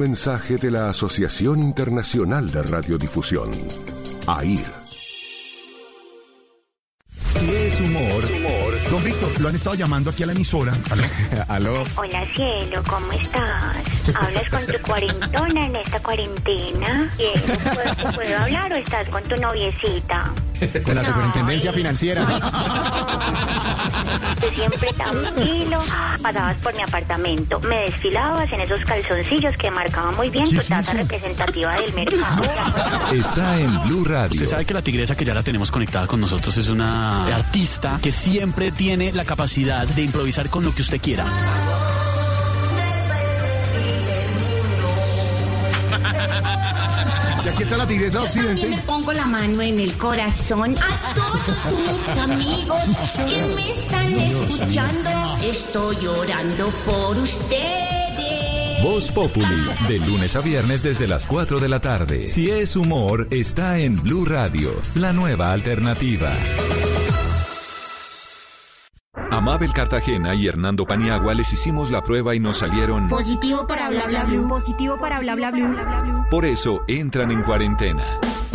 Mensaje de la Asociación Internacional de Radiodifusión, AIR. Si es humor. humor. Don Víctor, lo han estado llamando aquí a la emisora. ¿Aló? ¿Aló? Hola cielo, ¿cómo estás? ¿Hablas con tu cuarentona en esta cuarentena? ¿Puedo, ¿Puedo hablar o estás con tu noviecita? Con la superintendencia financiera. Tú siempre tranquilo, pasabas por mi apartamento, me desfilabas en esos calzoncillos que marcaban muy bien ¿Qué tu tasa representativa del mercado. Está en Blue Radio. Usted sabe que la tigresa que ya la tenemos conectada con nosotros es una artista que siempre tiene la capacidad de improvisar con lo que usted quiera. Está la tigresa Yo también occidente. le pongo la mano en el corazón a todos mis amigos que me están escuchando. Estoy llorando por ustedes. Voz Populi, de lunes a viernes desde las 4 de la tarde. Si es humor, está en Blue Radio, la nueva alternativa. A Mabel Cartagena y Hernando Paniagua les hicimos la prueba y nos salieron. Positivo para bla bla bla. Positivo para bla bla bla. Por eso entran en cuarentena.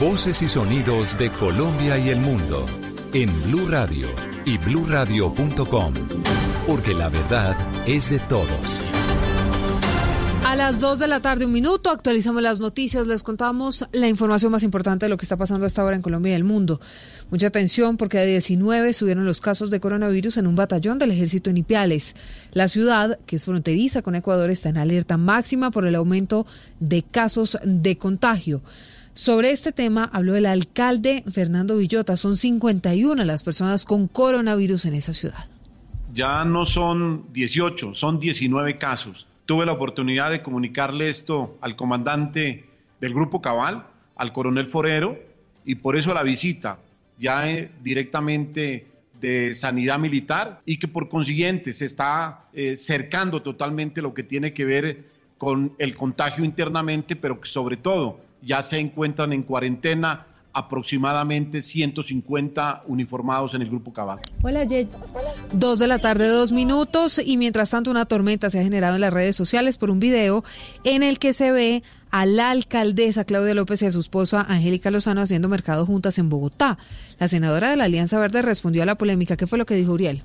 Voces y sonidos de Colombia y el mundo en Blue Radio y bluradio.com, porque la verdad es de todos. A las 2 de la tarde, un minuto, actualizamos las noticias, les contamos la información más importante de lo que está pasando hasta ahora en Colombia y el mundo. Mucha atención porque a 19 subieron los casos de coronavirus en un batallón del ejército en Ipiales. La ciudad, que es fronteriza con Ecuador, está en alerta máxima por el aumento de casos de contagio. Sobre este tema habló el alcalde Fernando Villota. Son 51 las personas con coronavirus en esa ciudad. Ya no son 18, son 19 casos. Tuve la oportunidad de comunicarle esto al comandante del Grupo Cabal, al coronel Forero, y por eso la visita ya eh, directamente de sanidad militar y que por consiguiente se está eh, cercando totalmente lo que tiene que ver con el contagio internamente, pero que sobre todo ya se encuentran en cuarentena aproximadamente 150 uniformados en el Grupo Cabal. Hola, Jay. Dos de la tarde, dos minutos, y mientras tanto una tormenta se ha generado en las redes sociales por un video en el que se ve a la alcaldesa Claudia López y a su esposa Angélica Lozano haciendo mercado juntas en Bogotá. La senadora de la Alianza Verde respondió a la polémica. ¿Qué fue lo que dijo Uriel?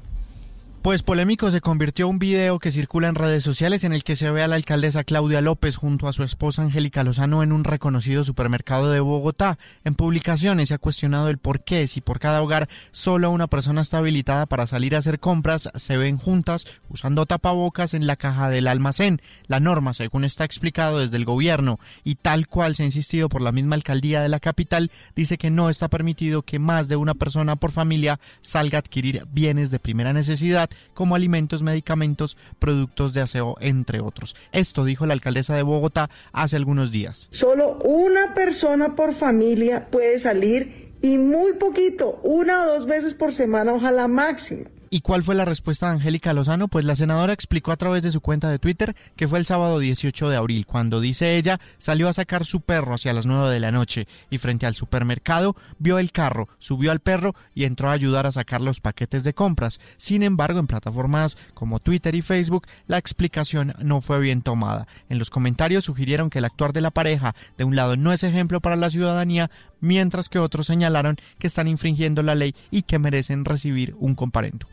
Pues polémico se convirtió un video que circula en redes sociales en el que se ve a la alcaldesa Claudia López junto a su esposa Angélica Lozano en un reconocido supermercado de Bogotá. En publicaciones se ha cuestionado el por qué, si por cada hogar solo una persona está habilitada para salir a hacer compras, se ven juntas usando tapabocas en la caja del almacén. La norma, según está explicado desde el gobierno y tal cual se ha insistido por la misma alcaldía de la capital, dice que no está permitido que más de una persona por familia salga a adquirir bienes de primera necesidad como alimentos, medicamentos, productos de aseo, entre otros. Esto dijo la alcaldesa de Bogotá hace algunos días. Solo una persona por familia puede salir y muy poquito, una o dos veces por semana, ojalá máximo. ¿Y cuál fue la respuesta de Angélica Lozano? Pues la senadora explicó a través de su cuenta de Twitter que fue el sábado 18 de abril, cuando, dice ella, salió a sacar su perro hacia las 9 de la noche y frente al supermercado vio el carro, subió al perro y entró a ayudar a sacar los paquetes de compras. Sin embargo, en plataformas como Twitter y Facebook, la explicación no fue bien tomada. En los comentarios sugirieron que el actuar de la pareja, de un lado, no es ejemplo para la ciudadanía, mientras que otros señalaron que están infringiendo la ley y que merecen recibir un comparendo.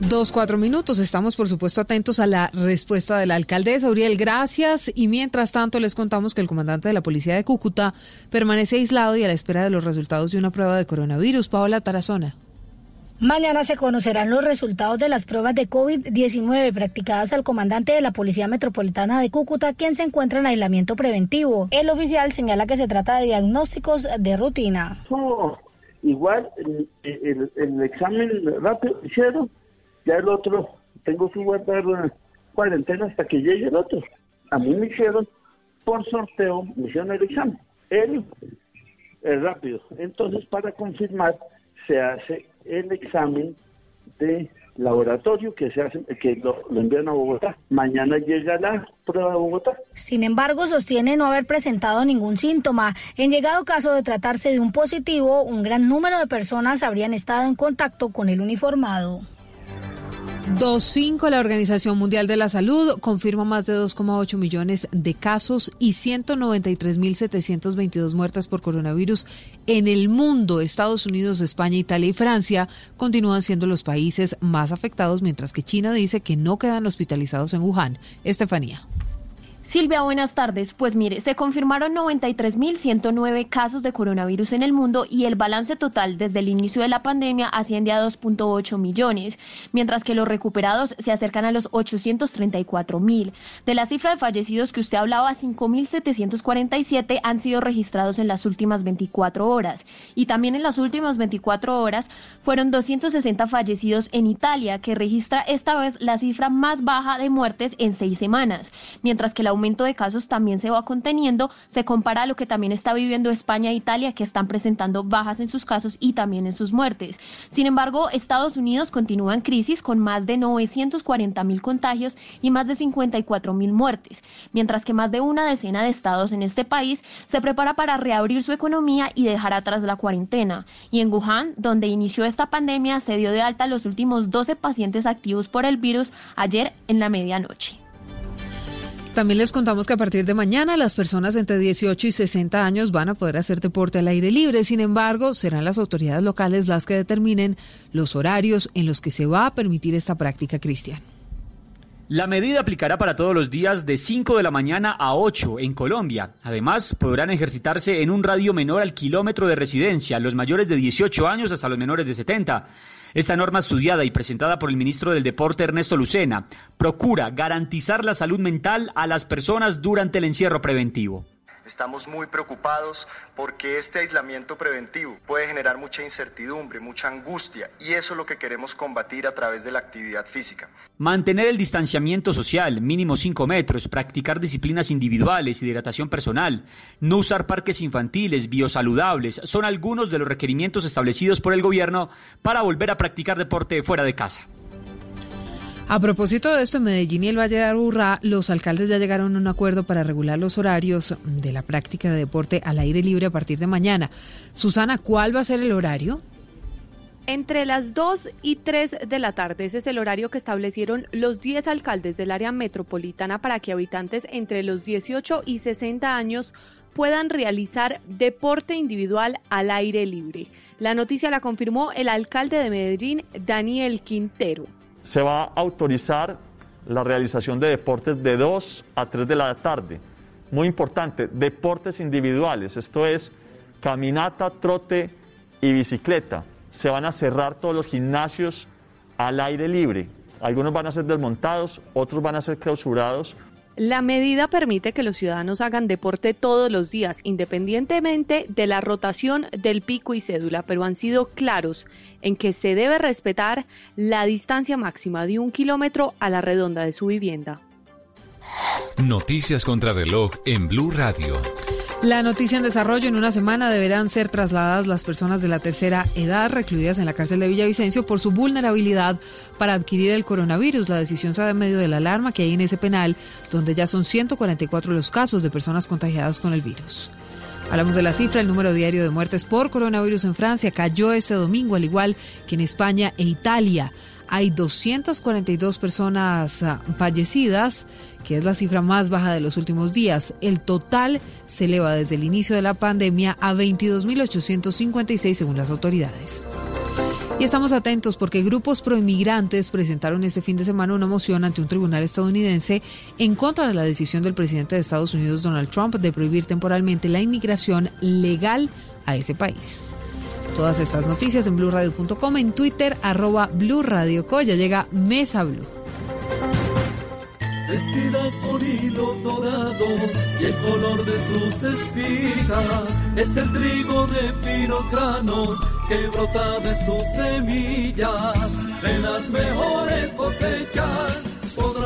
Dos, cuatro minutos. Estamos, por supuesto, atentos a la respuesta de la alcaldesa. Uriel, gracias. Y mientras tanto, les contamos que el comandante de la policía de Cúcuta permanece aislado y a la espera de los resultados de una prueba de coronavirus. Paola Tarazona. Mañana se conocerán los resultados de las pruebas de COVID-19 practicadas al comandante de la Policía Metropolitana de Cúcuta, quien se encuentra en aislamiento preventivo. El oficial señala que se trata de diagnósticos de rutina. No, igual el, el- el examen rápido hicieron, ya el otro, tengo que guardar cuarentena hasta que llegue el otro. A mí me hicieron por sorteo me hicieron el examen. Él es rápido. Entonces, para confirmar, se hace el examen de laboratorio que se hace, que lo, envían a Bogotá. Mañana llega la prueba de Bogotá. Sin embargo, sostiene no haber presentado ningún síntoma. En llegado caso de tratarse de un positivo, un gran número de personas habrían estado en contacto con el uniformado. 2.5 la Organización Mundial de la Salud confirma más de 2,8 millones de casos y 193.722 muertes por coronavirus en el mundo. Estados Unidos, España, Italia y Francia continúan siendo los países más afectados, mientras que China dice que no quedan hospitalizados en Wuhan. Estefanía. Silvia, buenas tardes. Pues mire, se confirmaron 93.109 casos de coronavirus en el mundo y el balance total desde el inicio de la pandemia asciende a 2.8 millones, mientras que los recuperados se acercan a los 834.000. De la cifra de fallecidos que usted hablaba, 5.747 han sido registrados en las últimas 24 horas y también en las últimas 24 horas fueron 260 fallecidos en Italia, que registra esta vez la cifra más baja de muertes en seis semanas, mientras que la aumento de casos también se va conteniendo, se compara a lo que también está viviendo España e Italia, que están presentando bajas en sus casos y también en sus muertes. Sin embargo, Estados Unidos continúa en crisis con más de 940 mil contagios y más de 54 mil muertes, mientras que más de una decena de estados en este país se prepara para reabrir su economía y dejar atrás la cuarentena. Y en Wuhan, donde inició esta pandemia, se dio de alta los últimos 12 pacientes activos por el virus ayer en la medianoche. También les contamos que a partir de mañana las personas entre 18 y 60 años van a poder hacer deporte al aire libre. Sin embargo, serán las autoridades locales las que determinen los horarios en los que se va a permitir esta práctica, Cristian. La medida aplicará para todos los días de 5 de la mañana a 8 en Colombia. Además, podrán ejercitarse en un radio menor al kilómetro de residencia los mayores de 18 años hasta los menores de 70. Esta norma estudiada y presentada por el ministro del Deporte Ernesto Lucena procura garantizar la salud mental a las personas durante el encierro preventivo. Estamos muy preocupados porque este aislamiento preventivo puede generar mucha incertidumbre, mucha angustia y eso es lo que queremos combatir a través de la actividad física. Mantener el distanciamiento social, mínimo 5 metros, practicar disciplinas individuales y hidratación personal, no usar parques infantiles, biosaludables, son algunos de los requerimientos establecidos por el gobierno para volver a practicar deporte fuera de casa. A propósito de esto, en Medellín y el Valle de Aburrá, los alcaldes ya llegaron a un acuerdo para regular los horarios de la práctica de deporte al aire libre a partir de mañana. Susana, ¿cuál va a ser el horario? Entre las 2 y 3 de la tarde, ese es el horario que establecieron los 10 alcaldes del área metropolitana para que habitantes entre los 18 y 60 años puedan realizar deporte individual al aire libre. La noticia la confirmó el alcalde de Medellín, Daniel Quintero se va a autorizar la realización de deportes de 2 a 3 de la tarde. Muy importante, deportes individuales, esto es caminata, trote y bicicleta. Se van a cerrar todos los gimnasios al aire libre. Algunos van a ser desmontados, otros van a ser clausurados la medida permite que los ciudadanos hagan deporte todos los días, independientemente de la rotación del pico y cédula, pero han sido claros en que se debe respetar la distancia máxima de un kilómetro a la redonda de su vivienda. Noticias contra reloj en Blue Radio. La noticia en desarrollo, en una semana deberán ser trasladadas las personas de la tercera edad recluidas en la cárcel de Villavicencio por su vulnerabilidad para adquirir el coronavirus. La decisión se da en medio de la alarma que hay en ese penal, donde ya son 144 los casos de personas contagiadas con el virus. Hablamos de la cifra, el número diario de muertes por coronavirus en Francia cayó este domingo, al igual que en España e Italia hay 242 personas ah, fallecidas, que es la cifra más baja de los últimos días. El total se eleva desde el inicio de la pandemia a 22.856 según las autoridades. Y estamos atentos porque grupos proinmigrantes presentaron este fin de semana una moción ante un tribunal estadounidense en contra de la decisión del presidente de Estados Unidos, Donald Trump, de prohibir temporalmente la inmigración legal a ese país. Todas estas noticias en blurradio.com, en Twitter, arroba blurradioco. Ya llega Mesa Blue. Vestida con hilos dorados y el color de sus espigas es el trigo de finos granos que brota de sus semillas. De las mejores cosechas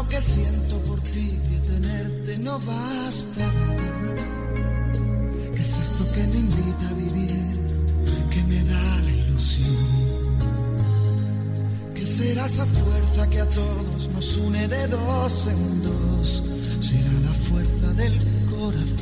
Lo que siento por ti que tenerte no basta. ¿Qué es esto que me invita a vivir? Que me da la ilusión. ¿Qué será esa fuerza que a todos nos une de dos en dos? Será la fuerza del corazón.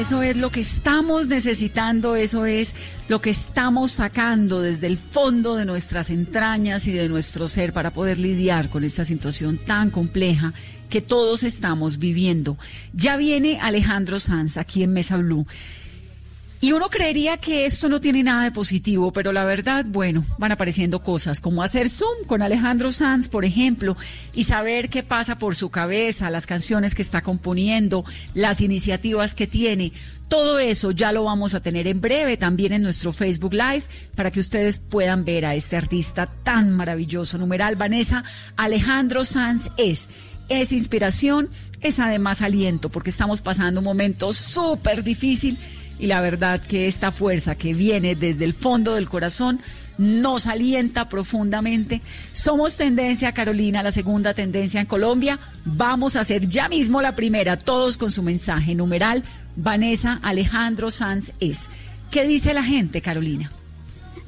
Eso es lo que estamos necesitando, eso es lo que estamos sacando desde el fondo de nuestras entrañas y de nuestro ser para poder lidiar con esta situación tan compleja que todos estamos viviendo. Ya viene Alejandro Sanz aquí en Mesa Blue. Y uno creería que esto no tiene nada de positivo, pero la verdad, bueno, van apareciendo cosas como hacer Zoom con Alejandro Sanz, por ejemplo, y saber qué pasa por su cabeza, las canciones que está componiendo, las iniciativas que tiene. Todo eso ya lo vamos a tener en breve también en nuestro Facebook Live para que ustedes puedan ver a este artista tan maravilloso. Numeral Vanessa, Alejandro Sanz es es inspiración, es además aliento, porque estamos pasando un momento súper difícil y la verdad que esta fuerza que viene desde el fondo del corazón nos alienta profundamente. Somos tendencia, Carolina, la segunda tendencia en Colombia. Vamos a hacer ya mismo la primera, todos con su mensaje numeral. Vanessa Alejandro Sanz es. ¿Qué dice la gente, Carolina?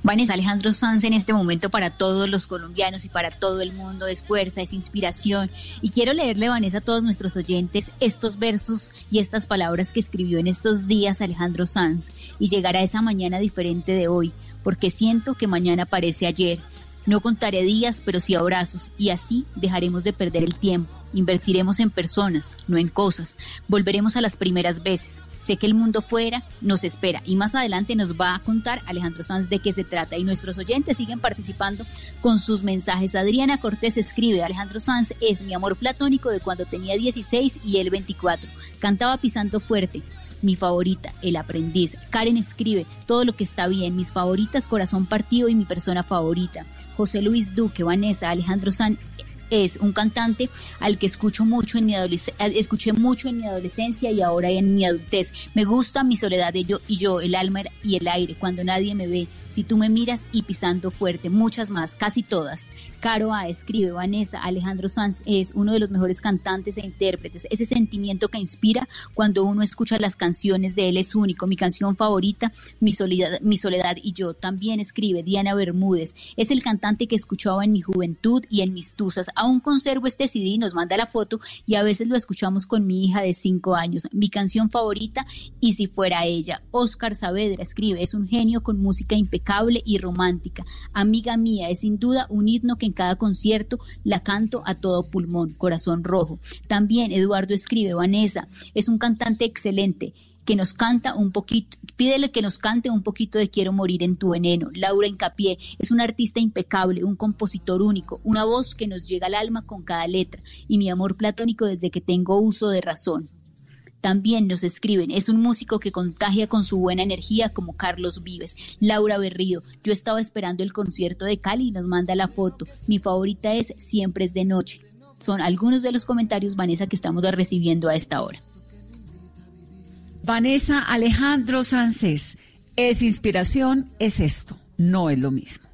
Vanessa Alejandro Sanz en este momento para todos los colombianos y para todo el mundo es fuerza, es inspiración. Y quiero leerle, Vanessa, a todos nuestros oyentes estos versos y estas palabras que escribió en estos días Alejandro Sanz y llegar a esa mañana diferente de hoy, porque siento que mañana parece ayer. No contaré días, pero sí abrazos, y así dejaremos de perder el tiempo. Invertiremos en personas, no en cosas. Volveremos a las primeras veces. Sé que el mundo fuera nos espera y más adelante nos va a contar Alejandro Sanz de qué se trata y nuestros oyentes siguen participando con sus mensajes. Adriana Cortés escribe, Alejandro Sanz es mi amor platónico de cuando tenía 16 y él 24. Cantaba pisando fuerte, mi favorita, El aprendiz. Karen escribe, todo lo que está bien, mis favoritas, Corazón partido y mi persona favorita. José Luis Duque, Vanessa, Alejandro San es un cantante al que escucho mucho en mi escuché mucho en mi adolescencia y ahora en mi adultez. Me gusta mi soledad de yo y yo, el alma y el aire, cuando nadie me ve. Si tú me miras y pisando fuerte, muchas más, casi todas. Caro A escribe, Vanessa, Alejandro Sanz es uno de los mejores cantantes e intérpretes. Ese sentimiento que inspira cuando uno escucha las canciones de él es único. Mi canción favorita, Mi Soledad, Mi Soledad y yo. También escribe Diana Bermúdez. Es el cantante que escuchaba en mi juventud y en mis tusas. Aún conservo este CD, nos manda la foto y a veces lo escuchamos con mi hija de cinco años. Mi canción favorita, Y si fuera ella. Oscar Saavedra escribe, es un genio con música impecable y romántica. Amiga mía, es sin duda un himno que en cada concierto la canto a todo pulmón, corazón rojo. También Eduardo escribe, Vanessa, es un cantante excelente que nos canta un poquito, pídele que nos cante un poquito de Quiero morir en tu veneno. Laura Incapié es un artista impecable, un compositor único, una voz que nos llega al alma con cada letra y mi amor platónico desde que tengo uso de razón. También nos escriben, es un músico que contagia con su buena energía como Carlos Vives. Laura Berrío, yo estaba esperando el concierto de Cali y nos manda la foto. Mi favorita es Siempre es de noche. Son algunos de los comentarios, Vanessa, que estamos recibiendo a esta hora. Vanessa Alejandro Sánchez, es inspiración, es esto, no es lo mismo.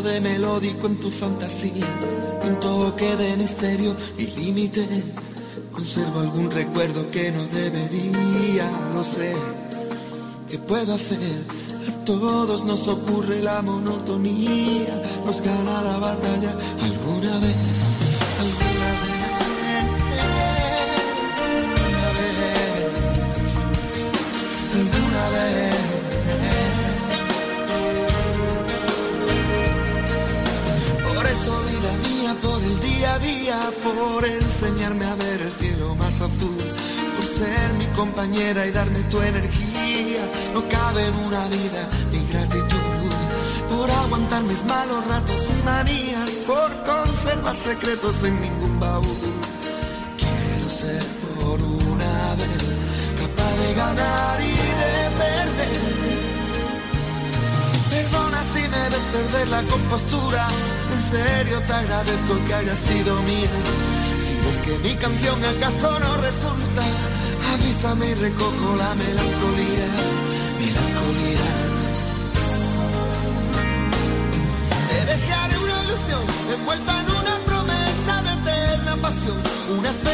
De melódico en tu fantasía, un toque de misterio y límite. Conservo algún recuerdo que no debería, no sé qué puedo hacer. A todos nos ocurre la monotonía, nos gana la batalla alguna vez, día a día, por enseñarme a ver el cielo más azul, por ser mi compañera y darme tu energía. No cabe en una vida mi gratitud, por aguantar mis malos ratos y manías, por conservar secretos en ningún baúl. Quiero ser por una vez capaz de ganar y de perder. Perdona si me ves perder la compostura. Serio te agradezco que haya sido mía. Si ves que mi canción acaso no resulta, avísame y recojo la melancolía. Melancolía. Te dejaré una ilusión envuelta en una promesa de eterna pasión. Una esperanza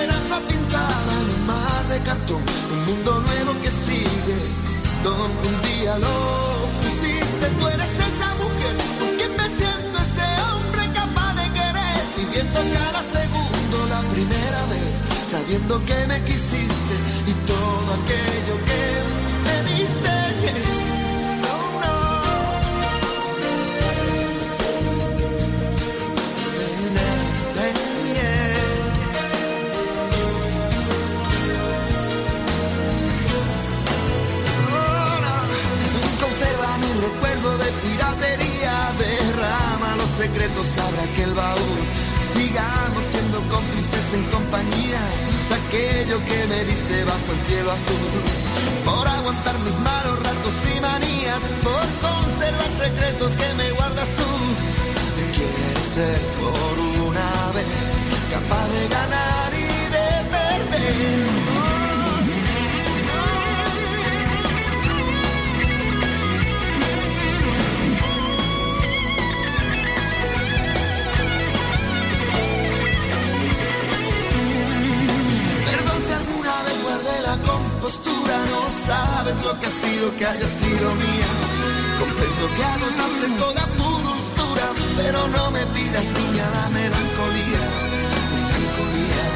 que me quisiste y todo aquello que me diste. Secretos, abra aquel baúl. Sigamos siendo cómplices en compañía aquello que me diste bajo el cielo azul. Por aguantar mis malos ratos y manías, por conservar secretos que me guardas tú. Quiero ser por una vez capaz de ganar y de perder. No sabes lo que ha sido que haya sido mía. Comprendo que agotaste toda tu dulzura, pero no me pidas niña la melancolía. Melancolía.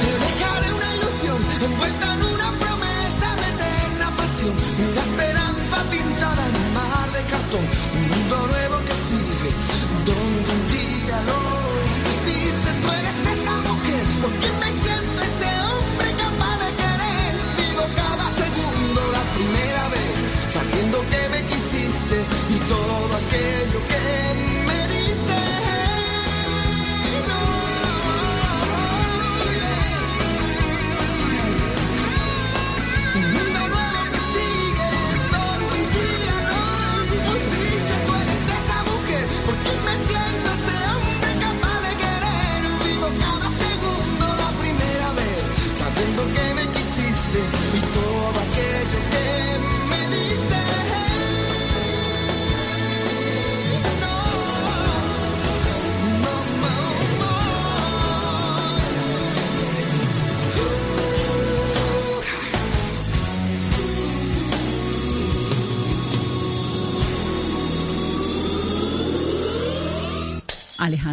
Te dejaré una ilusión envuelta en una promesa de eterna pasión, una esperanza pintada en un mar de cartón, un mundo nuevo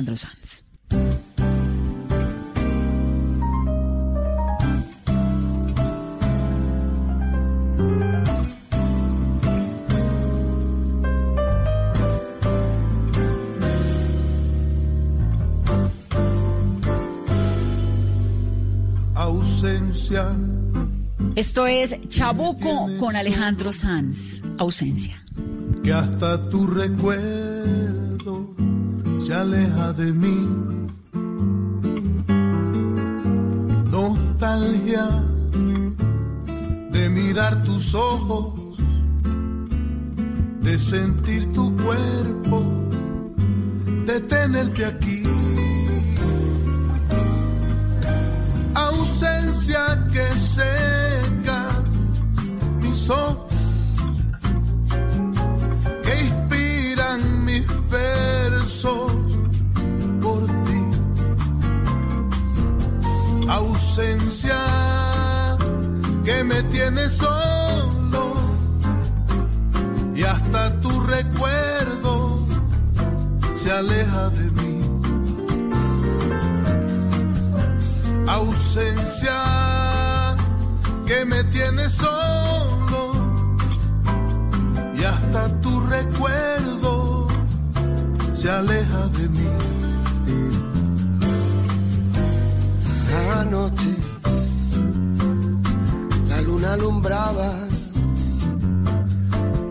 Alejandro Sanz. Ausencia. Esto es Chabuco con Alejandro Sanz. Ausencia. que hasta tu recuerdo se aleja de mí. Nostalgia de mirar tus ojos, de sentir tu cuerpo, de tenerte aquí. Ausencia que seca mis ojos, que inspiran mis fe por ti. Ausencia que me tiene solo y hasta tu recuerdo se aleja de mí. Ausencia que me tiene solo y hasta tu recuerdo se aleja de mí. Anoche la luna alumbraba,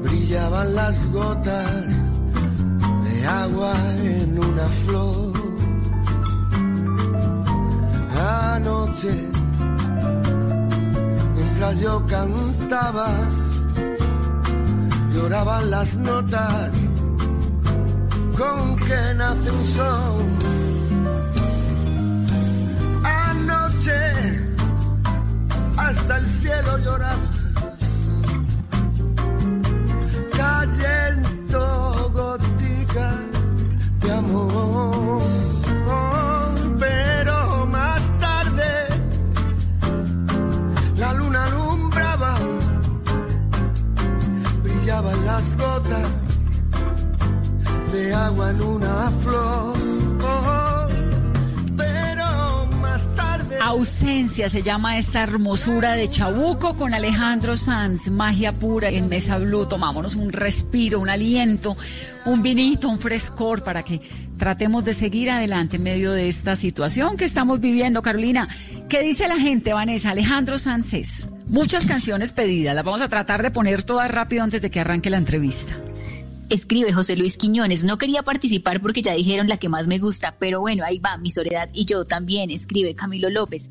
brillaban las gotas de agua en una flor. Anoche, mientras yo cantaba, lloraban las notas con que nace un son. Anoche hasta el cielo lloraba, cayendo goticas de amor. Pero más tarde la luna alumbraba, brillaban las gotas agua en una flor. Pero más tarde. Ausencia se llama esta hermosura de Chabuco con Alejandro Sanz, magia pura en Mesa Blue. Tomámonos un respiro, un aliento, un vinito, un frescor para que tratemos de seguir adelante en medio de esta situación que estamos viviendo. Carolina, ¿qué dice la gente, Vanessa? Alejandro es. Muchas canciones pedidas, las vamos a tratar de poner todas rápido antes de que arranque la entrevista. Escribe José Luis Quiñones, no quería participar porque ya dijeron la que más me gusta, pero bueno, ahí va, mi soledad y yo también, escribe Camilo López.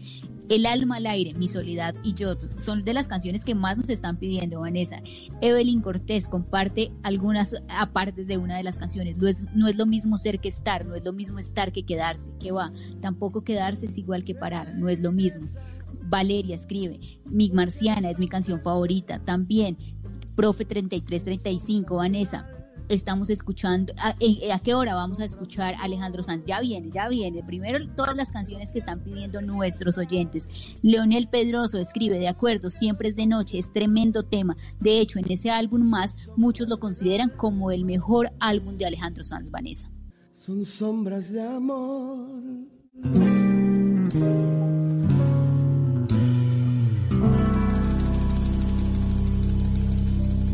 El alma al aire, mi soledad y yo son de las canciones que más nos están pidiendo, Vanessa. Evelyn Cortés comparte algunas apartes de una de las canciones. No es, no es lo mismo ser que estar, no es lo mismo estar que quedarse, que va. Tampoco quedarse es igual que parar, no es lo mismo. Valeria escribe, Mi Marciana es mi canción favorita. También, Profe 3335, Vanessa estamos escuchando, ¿a, a, qué hora vamos a escuchar Alejandro Sanz? Ya viene, ya viene. Primero todas las canciones que están pidiendo nuestros oyentes. Leonel Pedroso escribe, de acuerdo, siempre es de noche, es tremendo tema. De hecho, en ese álbum más, muchos lo consideran como el mejor álbum de Alejandro Sanz, Vanessa. Son sombras de amor.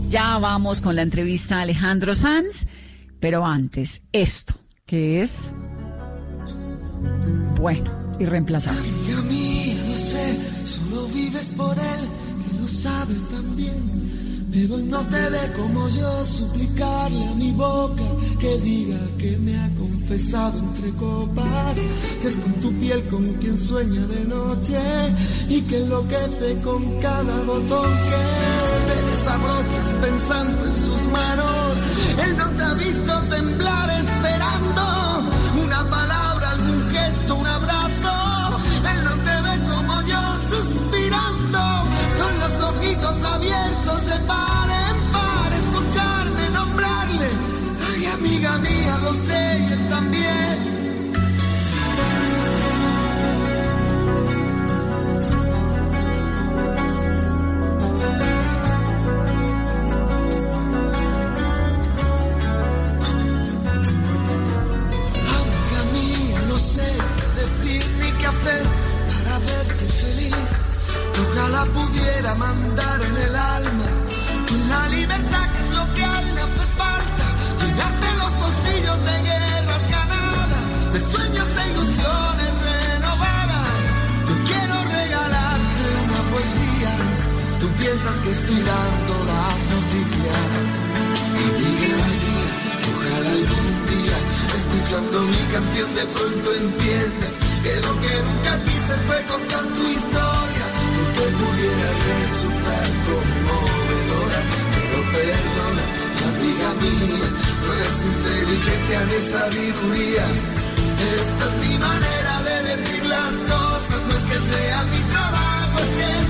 Ya vamos con la entrevista a Alejandro Sanz, pero antes, esto, que es, bueno, irreemplazable. Amiga mía, no sé, solo vives por él, que lo sabe también. Pero él no te ve como yo suplicarle a mi boca que diga que me ha confesado entre copas, que es con tu piel con quien sueña de noche y que enloquece con cada botón que desabrochas pensando en sus manos. Él no te ha visto pudiera mandar en el alma con la libertad que es lo que a él hace falta. Llenarte los bolsillos de guerras ganadas, de sueños e ilusiones renovadas. Yo quiero regalarte una poesía. Tú piensas que estoy dando las noticias. Amiga mía, ojalá algún día, escuchando mi canción, de pronto entiendas que lo que nunca quise fue contar tu historia que pudiera resultar conmovedora, pero perdona, amiga mía, no es inteligencia ni sabiduría. Esta es mi manera de decir las cosas, no es que sea mi trabajo, es que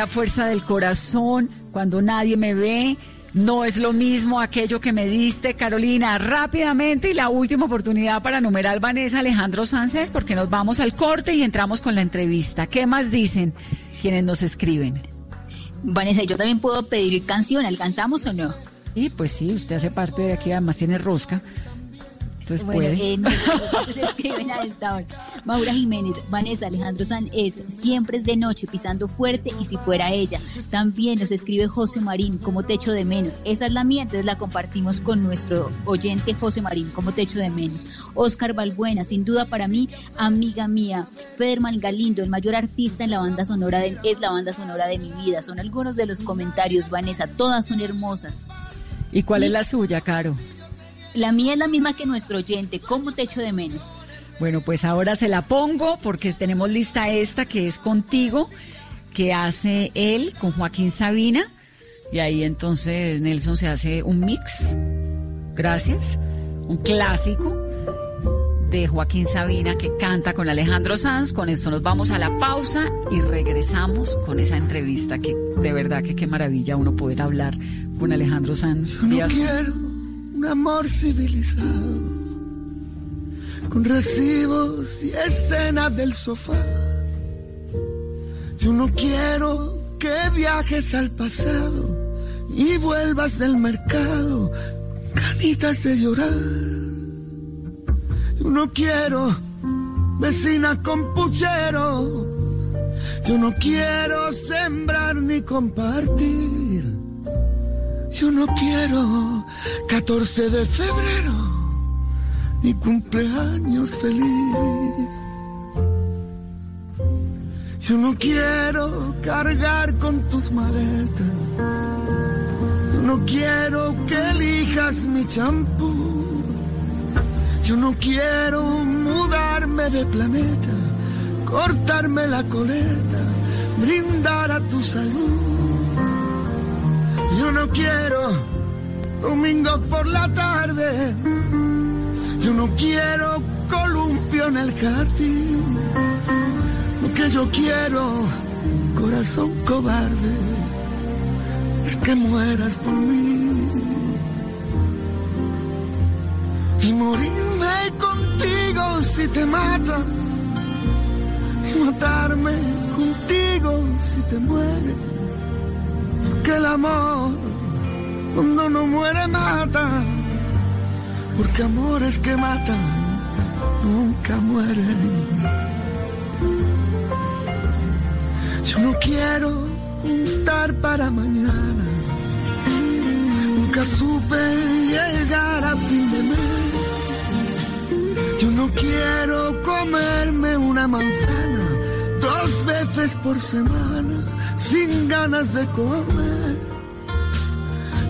la fuerza del corazón, cuando nadie me ve. No es lo mismo aquello que me diste, Carolina. Rápidamente y la última oportunidad para numerar Vanessa Alejandro Sánchez, porque nos vamos al corte y entramos con la entrevista. ¿Qué más dicen quienes nos escriben? Vanessa, yo también puedo pedir canción, ¿alcanzamos o no? Y pues sí, usted hace parte de aquí, además tiene rosca. Entonces bueno, puede. eh, se escriben a esta hora. Maura Jiménez, Vanessa Alejandro San es siempre es de noche pisando fuerte y si fuera ella. También nos escribe José Marín como techo de menos. Esa es la mía, entonces la compartimos con nuestro oyente José Marín como techo de menos. Oscar Balbuena, sin duda para mí, amiga mía. Federman Galindo, el mayor artista en la banda sonora de, es la banda sonora de mi vida. Son algunos de los comentarios, Vanessa, todas son hermosas. ¿Y cuál es la suya, Caro? La mía es la misma que nuestro oyente, como techo de menos. Bueno, pues ahora se la pongo porque tenemos lista esta que es contigo, que hace él con Joaquín Sabina. Y ahí entonces Nelson se hace un mix. Gracias. Un clásico de Joaquín Sabina que canta con Alejandro Sanz. Con esto nos vamos a la pausa y regresamos con esa entrevista que de verdad que qué maravilla uno poder hablar con Alejandro Sanz. No un amor civilizado, con recibos y escenas del sofá. Yo no quiero que viajes al pasado y vuelvas del mercado, ganitas de llorar. Yo no quiero vecina con puchero. Yo no quiero sembrar ni compartir. Yo no quiero 14 de febrero ni cumpleaños feliz. Yo no quiero cargar con tus maletas. Yo no quiero que elijas mi champú. Yo no quiero mudarme de planeta, cortarme la coleta, brindar a tu salud. Yo no quiero domingo por la tarde. Yo no quiero columpio en el jardín. Lo que yo quiero, corazón cobarde, es que mueras por mí. Y morirme contigo si te matas. Y matarme contigo si te mueres. Porque el amor, cuando no muere, mata. Porque amores que matan, nunca mueren. Yo no quiero juntar para mañana. Nunca supe llegar a fin de mes. Yo no quiero comerme una manzana dos veces por semana sin ganas de comer.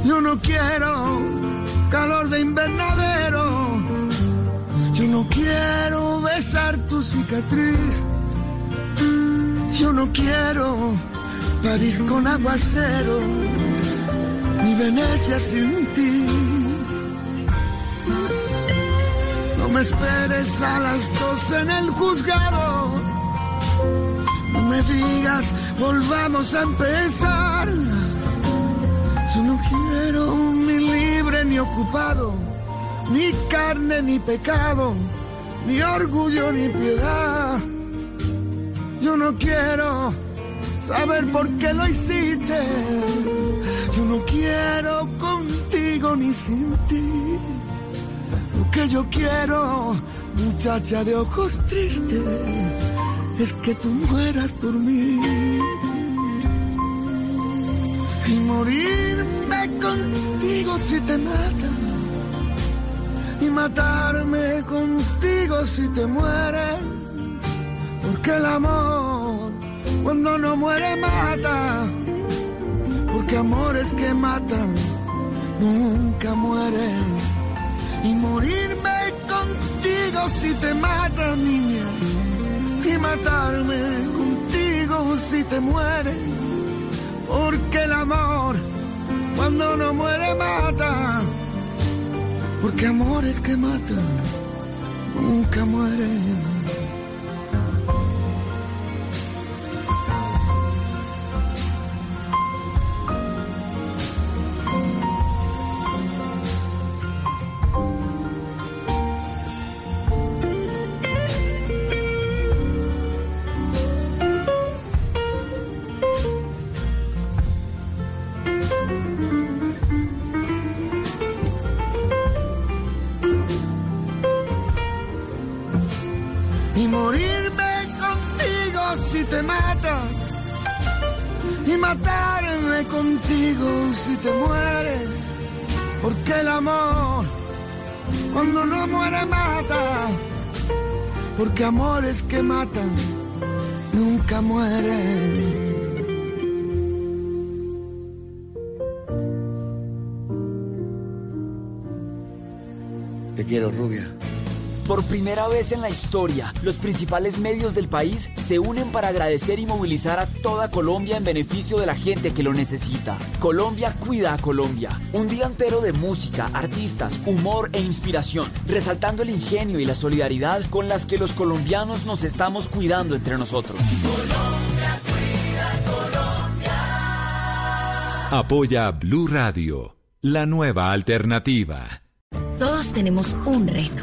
Yo no quiero calor de invernadero. Yo no quiero besar tu cicatriz. Yo no quiero París con aguacero, ni Venecia sin ti. No me esperes a las dos en el juzgado. Me digas, volvamos a empezar. Yo no quiero ni libre ni ocupado, ni carne ni pecado, ni orgullo ni piedad. Yo no quiero saber por qué lo hiciste. Yo no quiero contigo ni sin ti. Lo que yo quiero, muchacha de ojos tristes, es que tú mueras por mí. Y morirme contigo si te matan. Y matarme contigo si te mueres. Porque el amor, cuando no muere, mata. Porque amores que matan, nunca mueren. Y morirme contigo si te mata, niña. Y matarme contigo si te mueres. Porque el amor, cuando no muere, mata. Porque amores que matan, nunca mueren. Vez en la historia, los principales medios del país se unen para agradecer y movilizar a toda Colombia en beneficio de la gente que lo necesita. Colombia cuida a Colombia. Un día entero de música, artistas, humor e inspiración, resaltando el ingenio y la solidaridad con las que los colombianos nos estamos cuidando entre nosotros. Colombia cuida Colombia. Apoya Blue Radio, la nueva alternativa. Todos tenemos un reto,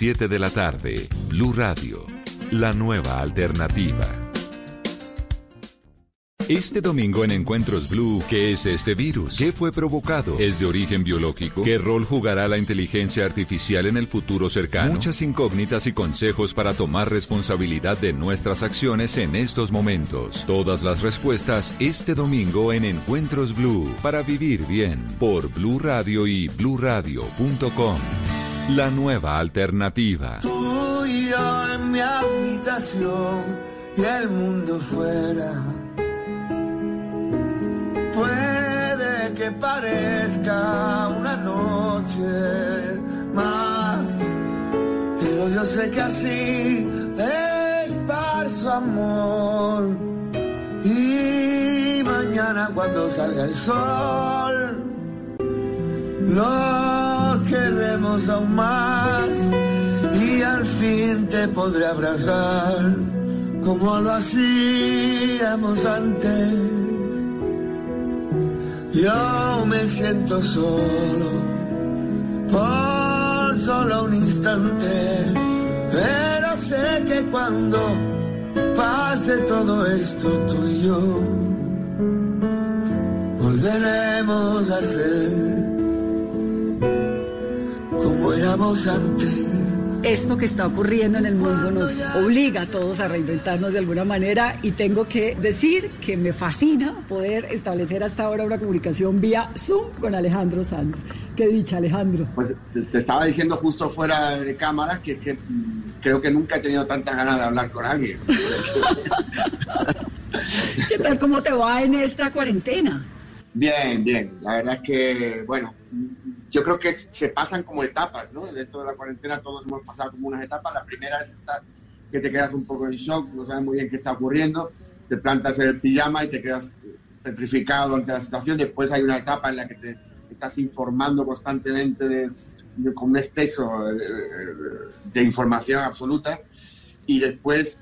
de la tarde, Blue Radio, la nueva alternativa. Este domingo en Encuentros Blue, ¿qué es este virus? ¿Qué fue provocado? ¿Es de origen biológico? ¿Qué rol jugará la inteligencia artificial en el futuro cercano? Muchas incógnitas y consejos para tomar responsabilidad de nuestras acciones en estos momentos. Todas las respuestas este domingo en Encuentros Blue, para vivir bien, por Blue Radio y bluradio.com. La nueva alternativa. Tú y yo en mi habitación y el mundo fuera. Puede que parezca una noche más, pero yo sé que así es para su amor. Y mañana cuando salga el sol, lo queremos aún más y al fin te podré abrazar como lo hacíamos antes. Yo me siento solo por solo un instante, pero sé que cuando pase todo esto tú y yo volveremos a ser éramos antes. Esto que está ocurriendo en el mundo nos obliga a todos a reinventarnos de alguna manera y tengo que decir que me fascina poder establecer hasta ahora una comunicación vía Zoom con Alejandro Sanz. Qué dicha, Alejandro. Pues te, estaba diciendo justo fuera de cámara que, que, creo que nunca he tenido tantas ganas de hablar con alguien. ¿Qué tal cómo te va en esta cuarentena? Bien, bien. La verdad es que, bueno, yo creo que se pasan como etapas, ¿no? Dentro de la cuarentena todos hemos pasado como unas etapas. La primera es esta que te quedas un poco en shock, no sabes muy bien qué está ocurriendo, te plantas en el pijama y te quedas petrificado ante la situación. Después hay una etapa en la que te estás informando constantemente de, de- con un exceso de, de información absoluta. Y después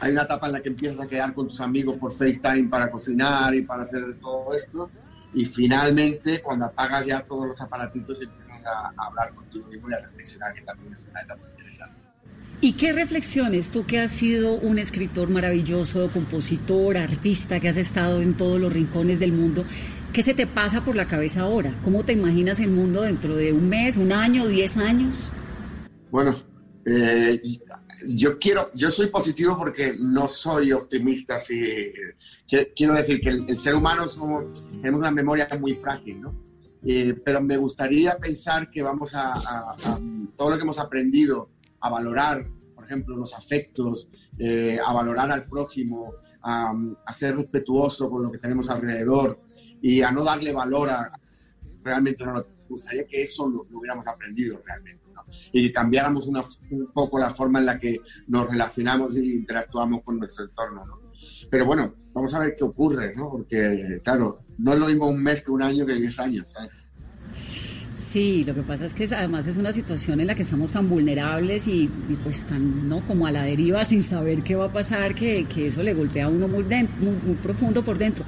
hay una etapa en la que empiezas a quedar con tus amigos por FaceTime para cocinar y para hacer de todo esto. Y finalmente, cuando apagas ya todos los aparatitos y empiezas a, a hablar contigo mismo y a reflexionar, que también es una etapa interesante. ¿Y qué reflexiones, tú que has sido un escritor maravilloso, compositor, artista, que has estado en todos los rincones del mundo, qué se te pasa por la cabeza ahora? ¿Cómo te imaginas el mundo dentro de un mes, un año, diez años? Bueno, eh, yo quiero, yo soy positivo porque no soy optimista. Así, quiero decir que el, el ser humano somos, tenemos una memoria muy frágil, ¿no? Eh, pero me gustaría pensar que vamos a, a- a todo lo que hemos aprendido a valorar, por ejemplo, los afectos, eh, a valorar al prójimo, a, a ser respetuoso con lo que tenemos alrededor y a no darle valor a realmente no lo gustaría que eso lo, lo hubiéramos aprendido realmente ¿no? y cambiáramos una, un poco la forma en la que nos relacionamos e interactuamos con nuestro entorno. ¿no? Pero bueno, vamos a ver qué ocurre, ¿no? porque claro, no es lo mismo un mes que un año que diez años. Sí, lo que pasa es que además es una situación en la que estamos tan vulnerables y, pues tan no como a la deriva sin saber qué va a pasar que, que eso le golpea a uno muy, den- muy, muy profundo por dentro.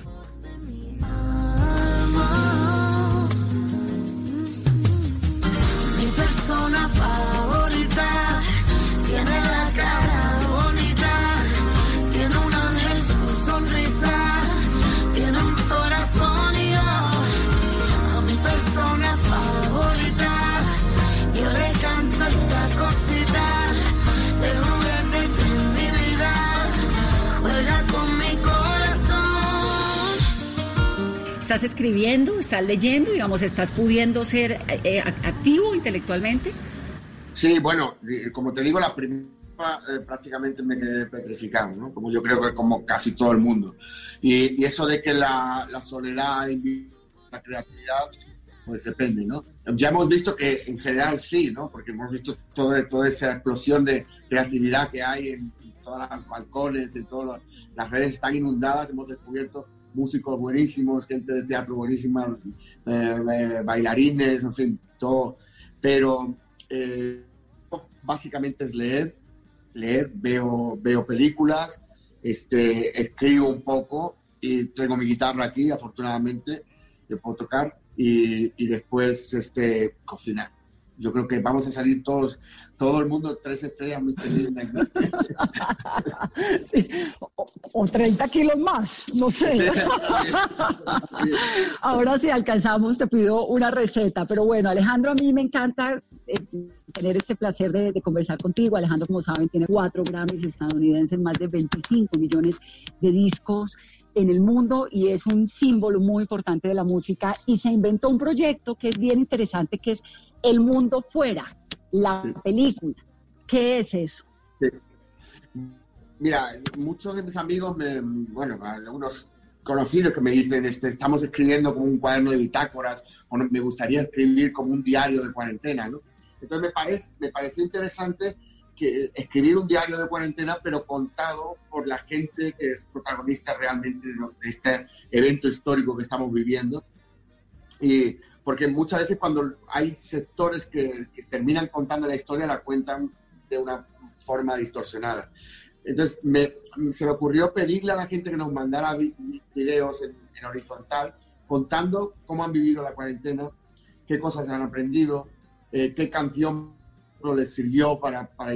¿Estás escribiendo? ¿Estás leyendo? Digamos, ¿estás pudiendo ser eh, eh, ac- activo intelectualmente? Sí, bueno, como te digo, la primera eh, prácticamente me quedé petrificado, ¿no? Como yo creo que como casi todo el mundo. Y, y eso de que la, la soledad la creatividad, pues depende, ¿no? Ya hemos visto que en general sí, ¿no? Porque hemos visto todo, toda esa explosión de creatividad que hay en, en todos los balcones, en todas las redes están inundadas, hemos descubierto músicos buenísimos, gente de teatro buenísima, eh, eh, bailarines, en fin, todo. Pero eh, básicamente es leer, leer, veo, veo películas, este, escribo un poco y tengo mi guitarra aquí, afortunadamente, que puedo tocar y, y después este, cocinar. Yo creo que vamos a salir todos, todo el mundo tres estrellas Michelin. O 30 kilos más, no sé. Ahora si alcanzamos, te pido una receta. Pero bueno, Alejandro, a mí me encanta eh, tener este placer de, de conversar contigo. Alejandro, como saben, tiene cuatro Grammys estadounidenses, más de 25 millones de discos en el mundo y es un símbolo muy importante de la música. Y se inventó un proyecto que es bien interesante, que es El Mundo Fuera, la película. ¿Qué es eso? Sí. Mira, muchos de mis amigos, me, bueno, algunos conocidos que me dicen, este, estamos escribiendo como un cuaderno de bitácoras, o no- me gustaría escribir como un diario de cuarentena, ¿no? Entonces me, parece, me pareció interesante que escribir un diario de cuarentena, pero contado por la gente que es protagonista realmente de este evento histórico que estamos viviendo. Y porque muchas veces cuando hay sectores que, que terminan contando la historia, la cuentan de una forma distorsionada. Entonces, me, se me ocurrió pedirle a la gente que nos mandara vi- videos en, en horizontal contando cómo han vivido la cuarentena, qué cosas han aprendido, eh, qué canción les sirvió para, para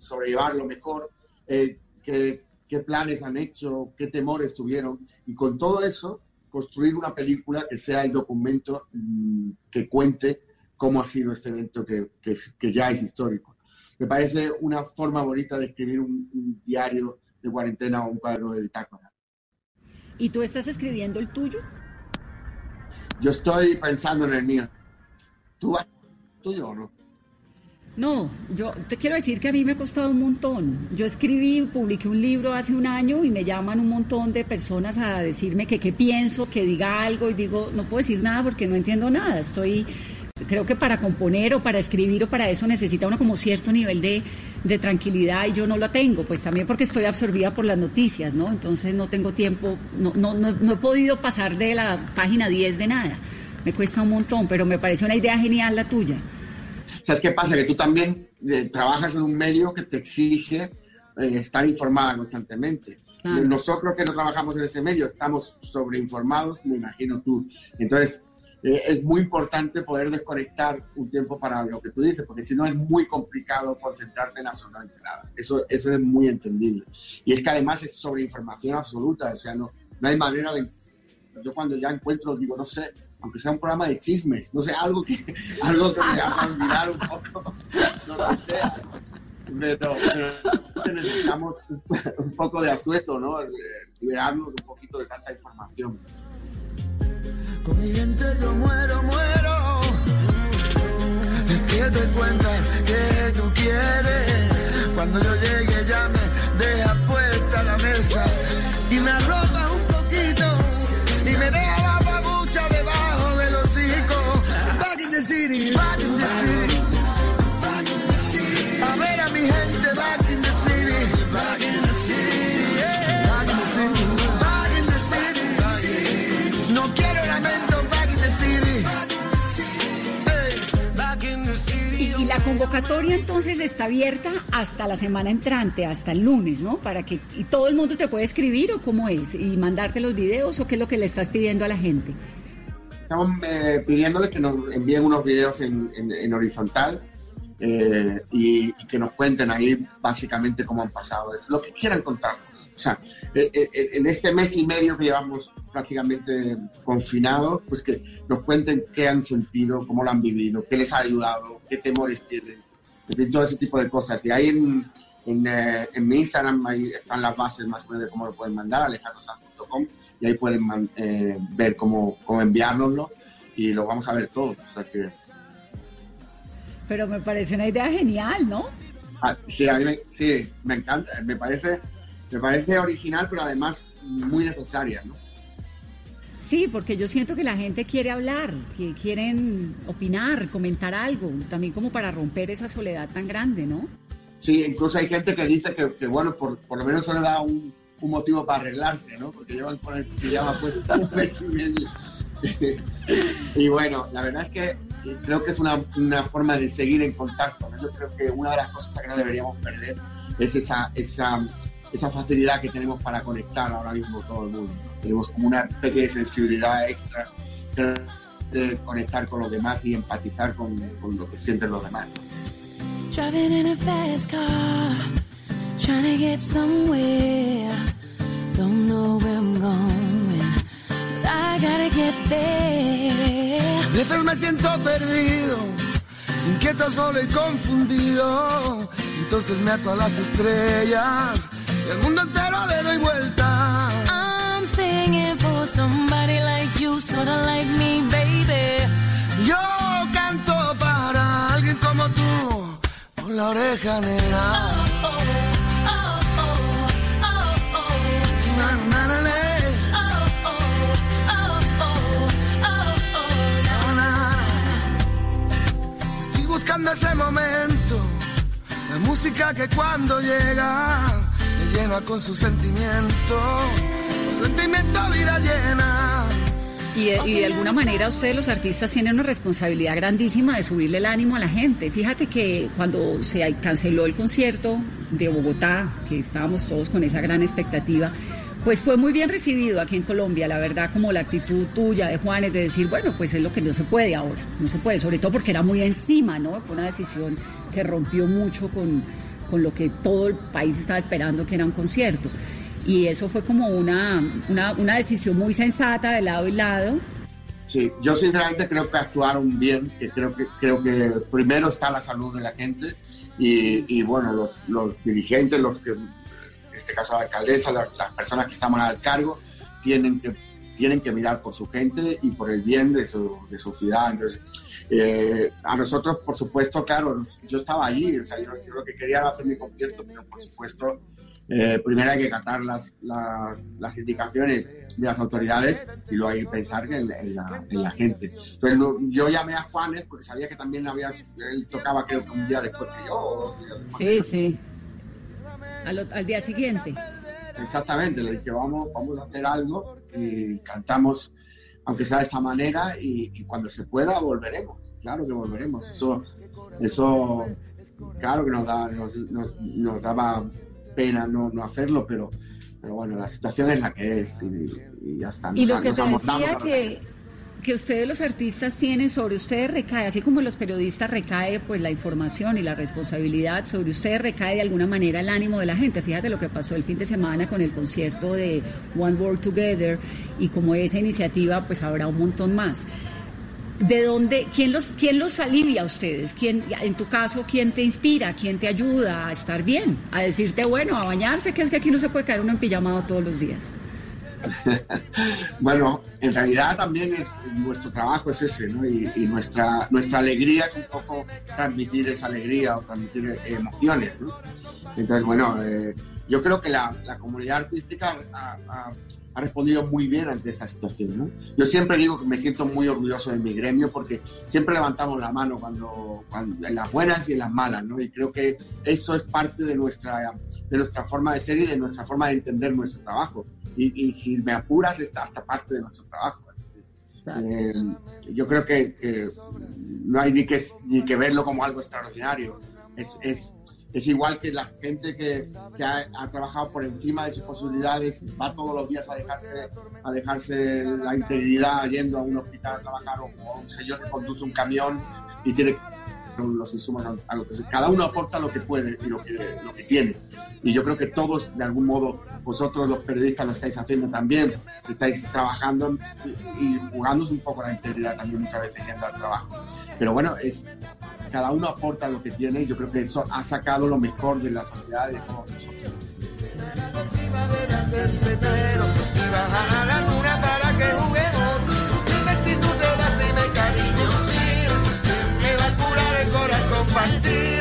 sobrellevarlo mejor, eh, qué, qué planes han hecho, qué temores tuvieron. Y con todo eso, construir una película que sea el documento mm, que cuente cómo ha sido este evento que, que, ya es histórico. Me parece una forma bonita de escribir un, un diario de cuarentena o un cuaderno de bitácora. ¿Y tú estás escribiendo el tuyo? Yo estoy pensando en el mío. ¿Tú vas tuyo o no? No, yo te quiero decir que a mí me ha costado un montón. Yo escribí, publiqué un libro hace un año y me llaman un montón de personas a decirme que qué pienso, que diga algo y digo, no puedo decir nada porque no entiendo nada. Estoy, creo que para componer o para escribir o para eso necesita uno como cierto nivel de, de tranquilidad y yo no lo tengo, pues también porque estoy absorbida por las noticias, ¿no? Entonces no tengo tiempo, no, no, no, no he podido pasar de la página 10 de nada. Me cuesta un montón, pero me parece una idea genial la tuya. ¿Sabes qué pasa? Que tú también eh, trabajas en un medio que te exige eh, estar informada constantemente. Claro. Nosotros que no trabajamos en ese medio estamos sobreinformados, me imagino tú. Entonces, eh, es muy importante poder desconectar un tiempo para lo que tú dices, porque si no es muy complicado concentrarte en absolutamente nada. Eso, eso es muy entendible. Y es que además es sobreinformación absoluta, o sea, no, no hay manera de... Yo cuando ya encuentro, digo, no sé, aunque sea un programa de chismes, no sé, algo que, algo que me haga olvidar un poco, no lo sé. Pero, pero necesitamos un, un poco de asueto, ¿no? Liberarnos un poquito de tanta información. Con mi gente yo muero, muero. Es que te cuentas que tú quieres. Cuando yo llegue ya me deja puesta la mesa y me Y la convocatoria entonces está abierta hasta la semana entrante, hasta el lunes, ¿no? Para que todo el mundo te puede escribir o cómo es y mandarte los videos o qué es lo que le estás pidiendo a la gente. Estamos eh, pidiéndoles que nos envíen unos videos en, en- en horizontal eh, y, y que nos cuenten ahí básicamente cómo han pasado, lo que quieran contarnos. O sea, eh, eh, en este mes y medio que llevamos prácticamente confinados, pues que nos cuenten qué han sentido, cómo lo han vivido, qué les ha ayudado, qué temores tienen, en fin, todo ese tipo de cosas. Y ahí en, en, eh, en mi Instagram ahí están las bases más o menos de cómo lo pueden mandar, alejandrosanz.com, y ahí pueden man- eh, ver cómo, cómo enviárnoslo y lo vamos a ver todo. O sea que, Pero me parece una idea genial, ¿no? ah, sí, a mí me, sí, me encanta, me parece, me parece original, pero además muy necesaria, ¿no? Sí, porque yo siento que la gente quiere hablar, que quieren opinar, comentar algo, también como para romper esa soledad tan grande, ¿no? Sí, incluso hay gente que dice que, que, bueno, por, por lo menos eso le da un, un motivo para arreglarse, ¿no? Porque llevan con el pijama puesto un mes y medio. y bueno, la verdad es que creo que es una, una forma de seguir en contacto. ¿no? Yo creo que una de las cosas que no deberíamos perder es esa, esa, esa facilidad que tenemos para conectar ahora mismo todo el mundo. Tenemos como una especie de sensibilidad extra de conectar con los demás y empatizar con, con lo que sienten los demás. Trying to get somewhere. Don't know where I'm going, but I gotta get there. A veces me siento perdido, inquieto, solo y confundido. Entonces me ato a las estrellas y al mundo entero le doy vuelta. I'm singing for somebody like you, sorta like me, baby. Yo canto para alguien como tú, por la oreja, nena. Y de alguna manera ustedes los artistas tienen una responsabilidad grandísima de subirle el ánimo a la gente. Fíjate que cuando se canceló el concierto de Bogotá, que estábamos todos con esa gran expectativa, pues fue muy bien recibido aquí en Colombia, la verdad, como la actitud tuya de Juanes de decir, bueno, pues es lo que no se puede ahora, no se puede, sobre todo porque era muy encima, ¿no? Fue una decisión que rompió mucho con, con lo que todo el país estaba esperando, que era un concierto. Y eso fue como una, una, una decisión muy sensata de lado y lado. Sí, yo sinceramente creo que actuaron bien, que creo que creo que primero está la salud de la gente y, y bueno, los, los dirigentes, los que, este caso la alcaldesa, la- las personas que estamos al cargo, tienen que, tienen que mirar por su gente y por el bien de su, de su ciudad. Entonces, eh, a nosotros, por supuesto, claro, yo estaba allí, o sea, yo, yo lo que quería era hacer mi concierto, pero por supuesto, eh, primero hay que acatar las, las, las indicaciones de las autoridades y luego hay que pensar en, en la, en la gente. Entonces, no- yo llamé a Juanes porque sabía que también había, él tocaba creo que un día después que yo. Sí, sí. Al, al día siguiente. Exactamente, le dije, vamos, vamos a hacer algo y cantamos, aunque sea de esta manera, y, y cuando se pueda volveremos, claro que volveremos. Eso, eso claro que nos, da, nos, nos, nos daba pena no, no hacerlo, pero, pero bueno, la situación es la que es y, y ya está. Y lo que te decía que, que ustedes los artistas tienen sobre ustedes recae, así como los periodistas recae pues la información y la responsabilidad, sobre ustedes recae de alguna manera el ánimo de la gente. Fíjate lo que pasó el fin de semana con el concierto de One World Together y como esa iniciativa pues habrá un montón más. ¿De dónde, quién los, quién los alivia a ustedes? ¿Quién, en tu caso, quién te inspira? ¿Quién te ayuda a estar bien? A decirte, bueno, a bañarse, que es que aquí no se puede caer uno en todos los días. Bueno, en realidad también es, nuestro trabajo es ese, ¿no? Y, y nuestra, nuestra alegría es un poco transmitir esa alegría o transmitir eh, emociones, ¿no? Entonces, bueno, eh, yo creo que la, la comunidad artística ha, ha- ha respondido muy bien ante esta situación, ¿no? Yo siempre digo que me siento muy orgulloso de mi gremio porque siempre levantamos la mano cuando, cuando- en las buenas y en las malas, ¿no? Y creo que eso es parte de nuestra, de nuestra forma de ser y de nuestra forma de entender nuestro trabajo. Y, y si me apuras, está hasta parte de nuestro trabajo. Eh, yo creo que, que no hay ni que, ni que verlo como algo extraordinario. Es, es, es igual que la gente que, que ha, ha trabajado por encima de sus posibilidades, va todos los días a dejarse, a dejarse la integridad yendo a un hospital a trabajar o, o un señor que conduce un camión y tiene los insumos a, lo que cada uno aporta lo que puede y lo que, lo que tiene. Y yo creo que todos, de algún modo, vosotros los periodistas lo estáis haciendo también, estáis trabajando y, jugándose un poco la integridad también muchas veces yendo al trabajo. Pero bueno, es, cada uno aporta lo que tiene y yo creo que eso ha sacado lo mejor de la sociedad de todos nosotros. El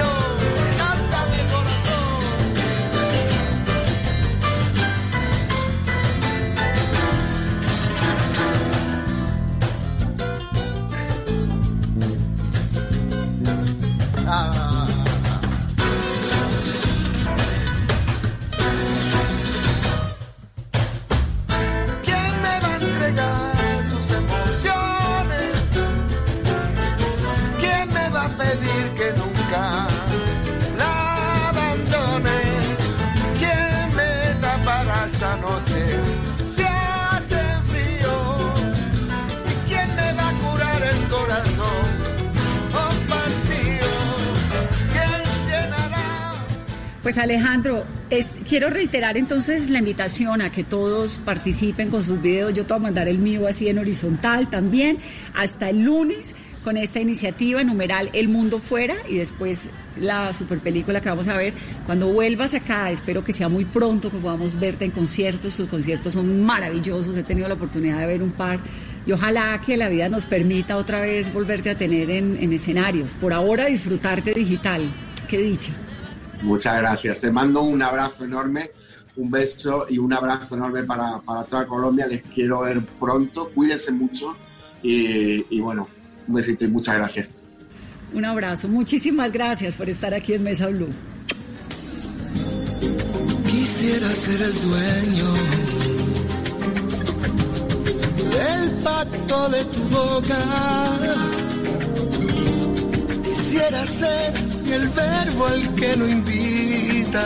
Pues Alejandro, quiero reiterar entonces la invitación a que todos participen con sus videos. Yo te voy a mandar el mío así en horizontal también hasta el lunes con esta iniciativa numeral El Mundo Fuera y después la super película que vamos a ver. Cuando vuelvas acá, espero que sea muy pronto que podamos verte en conciertos. Tus conciertos son maravillosos. He tenido la oportunidad de ver un par y ojalá que la vida nos permita otra vez volverte a tener en, en escenarios. Por ahora disfrutarte digital. Qué dicha. Muchas gracias. Te mando un abrazo enorme, un beso y un abrazo enorme para, para toda Colombia. Les quiero ver pronto. Cuídense mucho y, y bueno, un besito y muchas gracias. Un abrazo. Muchísimas gracias por estar aquí en Mesa Blue. Quisiera ser el dueño del pacto de tu boca. Quisiera ser el verbo al que lo invitas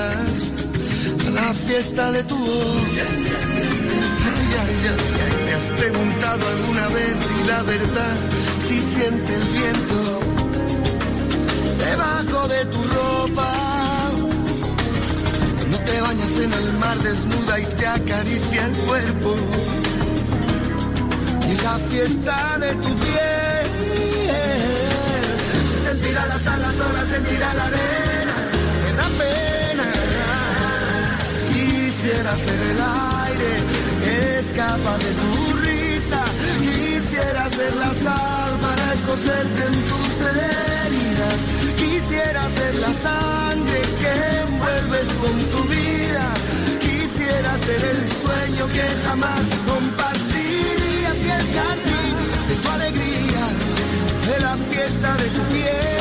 a la fiesta de tu voz. Ay, ay, ay, ¿Te has preguntado alguna vez y la verdad si siente el viento debajo de tu ropa? No te bañas en el mar desnuda y te acaricia el cuerpo. Y la fiesta de tu piel, Quisiera ser el aire que escapa de tu risa. Quisiera ser la sal para escocerte en tus heridas. Quisiera ser la sangre que envuelves con tu vida. Quisiera ser el sueño que jamás compartirías y el jardín de tu alegría, de la fiesta de tu piel.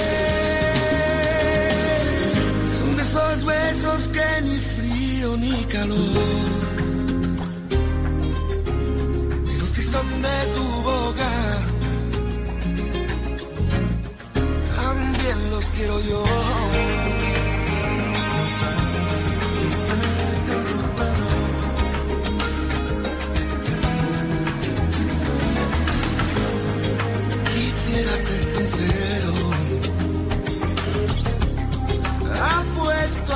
Que ni frío ni calor. Pero si son de tu boca, también los quiero yo. Quisiera ser sincero.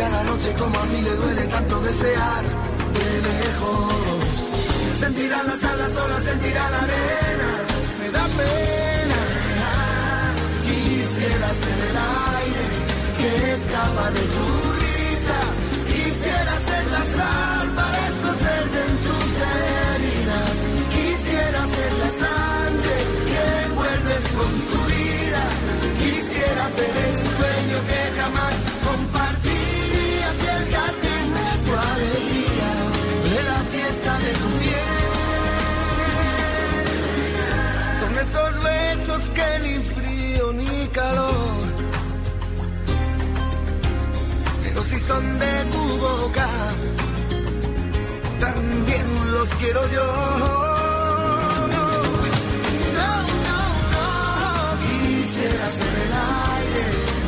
A la noche como a mí le duele tanto desear de lejos. Sentirá las alas solas, sentirá la arena, me da pena. Quisiera ser el aire que escapa de tu risa. Quisiera ser la sal para escocerte en tus heridas. Quisiera ser la sangre que envuelves con tu vida. Quisiera ser el sueño que de tu boca, también los quiero yo. No, no, no, quisiera ser el aire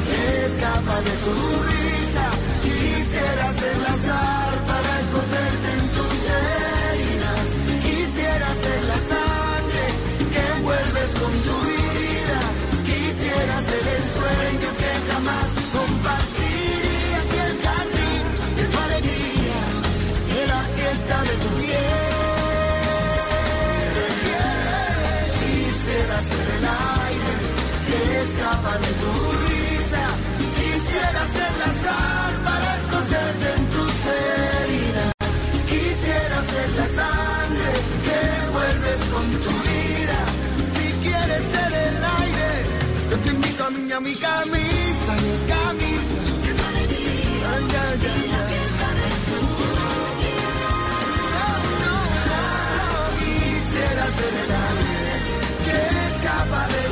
que escapa de tu risa, quisiera ser la sal para escocerte en de tu risa, quisiera ser la sal para escocerte en tus heridas, quisiera ser la sangre que envuelves con tu vida. Si quieres ser el aire, yo te invito a mí a mi camisa, mi camisa. Ay, ay, ay, ay. No, no, Quisiera ser el aire que escapa de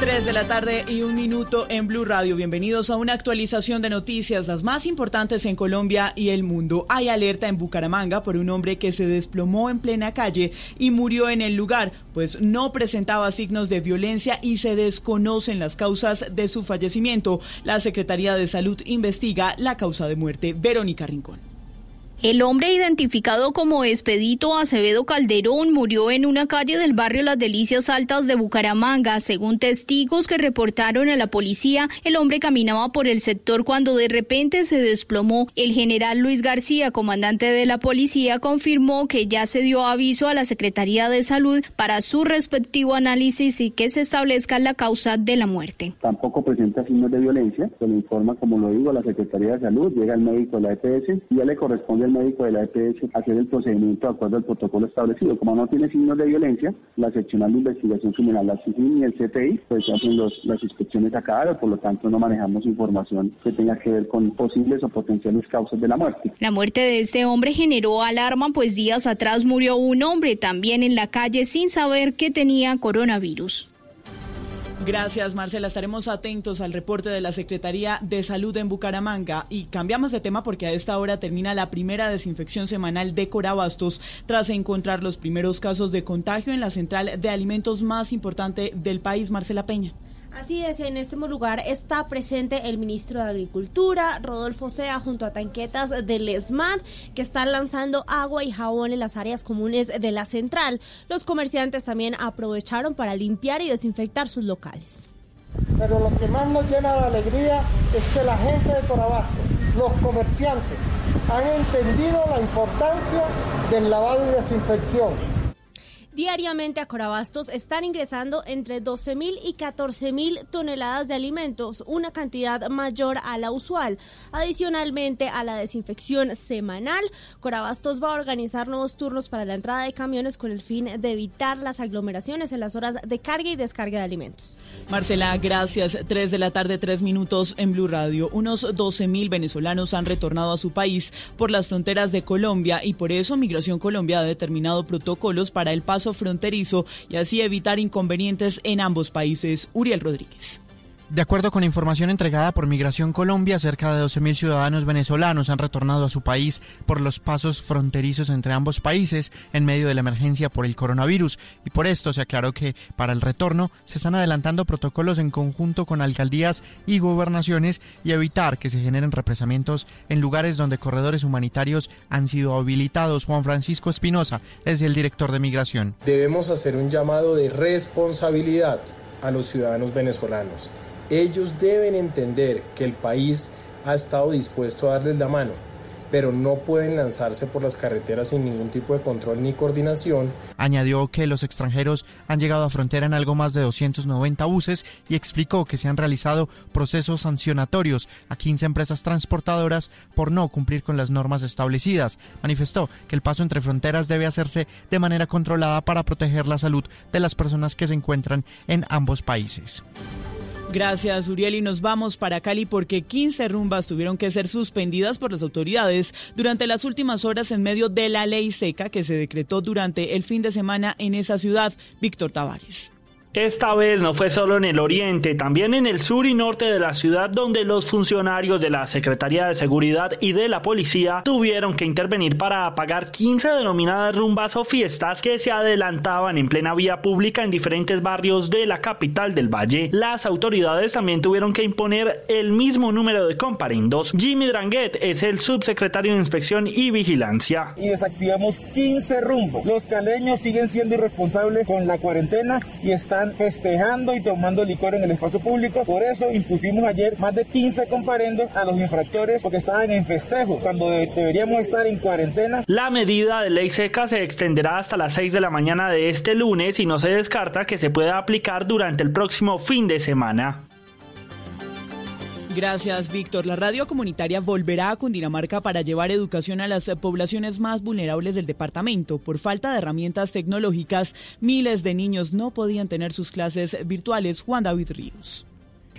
3 de la tarde y un minuto en Blue Radio. Bienvenidos a una actualización de noticias, las más importantes en Colombia y el mundo. Hay alerta en Bucaramanga por un hombre que se desplomó en plena calle y murió en el lugar, pues no presentaba signos de violencia y se desconocen las causas de su fallecimiento. La Secretaría de Salud investiga la causa de muerte. Verónica Rincón. El hombre identificado como Expedito Acevedo Calderón murió en una calle del barrio Las Delicias Altas de Bucaramanga. Según testigos que reportaron a la policía, el hombre caminaba por el sector cuando de repente se desplomó. El general Luis García, comandante de la policía, confirmó que ya se dio aviso a la Secretaría de Salud para su respectivo análisis y que se establezca la causa de la muerte. Tampoco presenta signos de violencia, se le informa, como lo digo, a la Secretaría de Salud, llega el médico de la EPS y ya le corresponde médico de la EPS hacer el procedimiento de acuerdo al protocolo establecido. Como no tiene signos de violencia, la seccional de investigación criminal, la CICIN y el CTI, pues hacen los, las inspecciones a cadáver, por lo tanto no manejamos información que tenga que ver con posibles o potenciales causas de la muerte. La muerte de este hombre generó alarma, pues días atrás murió un hombre también en la calle sin saber que tenía coronavirus. Gracias, Marcela. Estaremos atentos al reporte de la Secretaría de Salud en Bucaramanga. Y cambiamos de tema porque a esta hora termina la primera desinfección semanal de Corabastos tras encontrar los primeros casos de contagio en la central de alimentos más importante del país, Marcela Peña. Así es, en este lugar está presente el ministro de Agricultura, Rodolfo Sea, junto a tanquetas del ESMAD, que están lanzando agua y jabón en las áreas comunes de la central. Los comerciantes también aprovecharon para limpiar y desinfectar sus locales. Pero lo que más nos llena de alegría es que la gente de Corabastos los comerciantes han entendido la importancia del lavado y desinfección. Diariamente a Corabastos están ingresando entre 12 mil y 14 mil toneladas de alimentos, una cantidad mayor a la usual. Adicionalmente a la desinfección semanal, Corabastos va a organizar nuevos turnos para la entrada de camiones con el fin de evitar las aglomeraciones en las horas de carga y descarga de alimentos. Marcela, gracias. Tres de la tarde, tres minutos en Blue Radio. Unos 12 mil venezolanos han retornado a su país por las fronteras de Colombia y por eso Migración Colombia ha determinado protocolos para el paso fronterizo y así evitar inconvenientes en ambos países. Uriel Rodríguez. De acuerdo con información entregada por Migración Colombia, cerca de 12.000 ciudadanos venezolanos han retornado a su país por los pasos fronterizos entre ambos países en medio de la emergencia por el coronavirus. Y por esto se aclaró que para el retorno se están adelantando protocolos en conjunto con alcaldías y gobernaciones y evitar que se generen represamientos en lugares donde corredores humanitarios han sido habilitados. Juan Francisco Espinosa es el director de Migración. Debemos hacer un llamado de responsabilidad a los ciudadanos venezolanos ellos deben entender que el país ha estado dispuesto a darles la mano, pero no pueden lanzarse por las carreteras sin ningún tipo de control ni coordinación. Añadió que los extranjeros han llegado a frontera en algo más de 290 buses y explicó que se han realizado procesos sancionatorios a 15 empresas transportadoras por no cumplir con las normas establecidas. Manifestó que el paso entre fronteras debe hacerse de manera controlada para proteger la salud de las personas que se encuentran en ambos países. Gracias, Uriel. Y nos vamos para Cali porque 15 rumbas tuvieron que ser suspendidas por las autoridades durante las últimas horas en medio de la ley seca que se decretó durante el fin de semana en esa ciudad. Víctor Tavares. Esta vez no fue solo en el oriente, también en el sur y norte de la ciudad donde los funcionarios de la Secretaría de Seguridad y de la Policía tuvieron que intervenir para apagar 15 denominadas rumbas o fiestas que se adelantaban en plena vía pública en diferentes barrios de la capital del Valle. Las autoridades también tuvieron que imponer el mismo número de comparendos. Jimmy Dranguet es el subsecretario de Inspección y Vigilancia. Y desactivamos 15 rumbos. Los caleños siguen siendo irresponsables con la cuarentena y están festejando y tomando licor en el espacio público. Por eso impusimos ayer más de 15 comparendos a los infractores porque estaban en festejo, cuando deberíamos estar en cuarentena. La medida de ley seca se extenderá hasta las 6 de la mañana de este lunes y no se descarta que se pueda aplicar durante el próximo fin de semana. Gracias, Víctor. La radio comunitaria volverá a Cundinamarca para llevar educación a las poblaciones más vulnerables del departamento. Por falta de herramientas tecnológicas, miles de niños no podían tener sus clases virtuales. Juan David Ríos.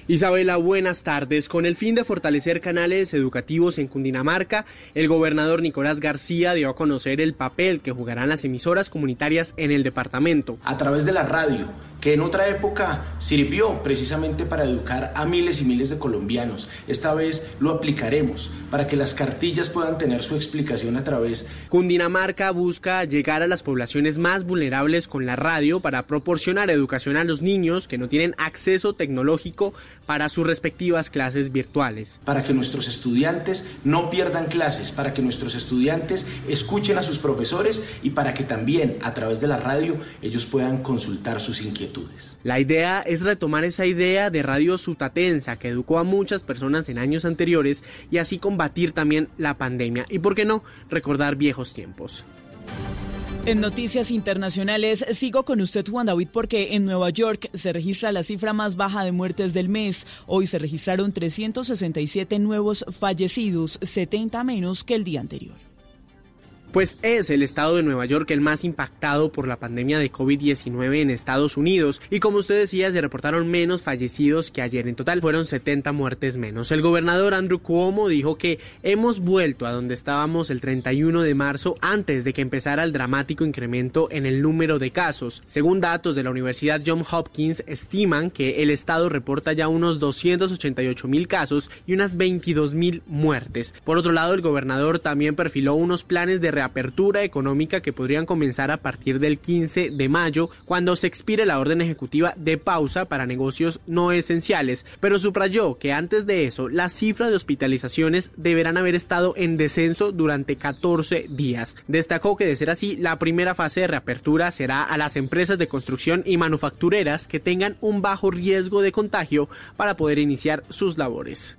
Isabela, buenas tardes. Con el fin de fortalecer canales educativos en Cundinamarca, el gobernador Nicolás García dio a conocer el papel que jugarán las emisoras comunitarias en el departamento. A través de la radio, que en otra época sirvió precisamente para educar a miles y miles de colombianos. Esta vez lo aplicaremos para que las cartillas puedan tener su explicación a través. Cundinamarca busca llegar a las poblaciones más vulnerables con la radio para proporcionar educación a los niños que no tienen acceso tecnológico para sus respectivas clases virtuales. Para que nuestros estudiantes no pierdan clases, para que nuestros estudiantes escuchen a sus profesores y para que también a través de la radio ellos puedan consultar sus inquietudes. La idea es retomar esa idea de Radio Sutatensa que educó a muchas personas en años anteriores y así combatir también la pandemia y, por qué no, recordar viejos tiempos. En noticias internacionales, sigo con usted Juan David porque en Nueva York se registra la cifra más baja de muertes del mes. Hoy se registraron 367 nuevos fallecidos, 70 menos que el día anterior. Pues es el estado de Nueva York el más impactado por la pandemia de COVID-19 en Estados Unidos y como usted decía se reportaron menos fallecidos que ayer, en total fueron 70 muertes menos. El gobernador Andrew Cuomo dijo que hemos vuelto a donde estábamos el 31 de marzo antes de que empezara el dramático incremento en el número de casos. Según datos de la Universidad John Hopkins estiman que el estado reporta ya unos 288 mil casos y unas 22 mil muertes. Por otro lado el gobernador también perfiló unos planes de reapertura económica que podrían comenzar a partir del 15 de mayo, cuando se expire la orden ejecutiva de pausa para negocios no esenciales, pero subrayó que antes de eso las cifras de hospitalizaciones deberán haber estado en descenso durante 14 días. Destacó que de ser así, la primera fase de reapertura será a las empresas de construcción y manufactureras que tengan un bajo riesgo de contagio para poder iniciar sus labores.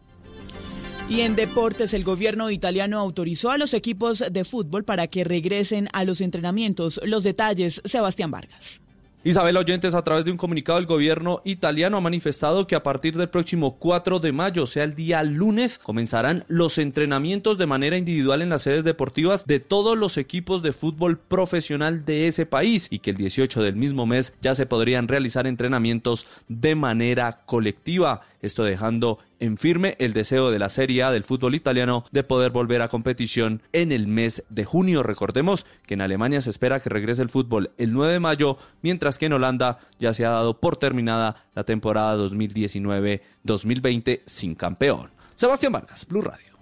Y en deportes, el gobierno italiano autorizó a los equipos de fútbol para que regresen a los entrenamientos. Los detalles, Sebastián Vargas. Isabel Oyentes, a través de un comunicado del gobierno italiano, ha manifestado que a partir del próximo 4 de mayo, o sea, el día lunes, comenzarán los entrenamientos de manera individual en las sedes deportivas de todos los equipos de fútbol profesional de ese país y que el 18 del mismo mes ya se podrían realizar entrenamientos de manera colectiva. Esto dejando en firme el deseo de la Serie A del fútbol italiano de poder volver a competición en el mes de junio. Recordemos que en Alemania se espera que regrese el fútbol el 9 de mayo, mientras que en Holanda ya se ha dado por terminada la temporada 2019-2020 sin campeón. Sebastián Vargas, Blue Radio.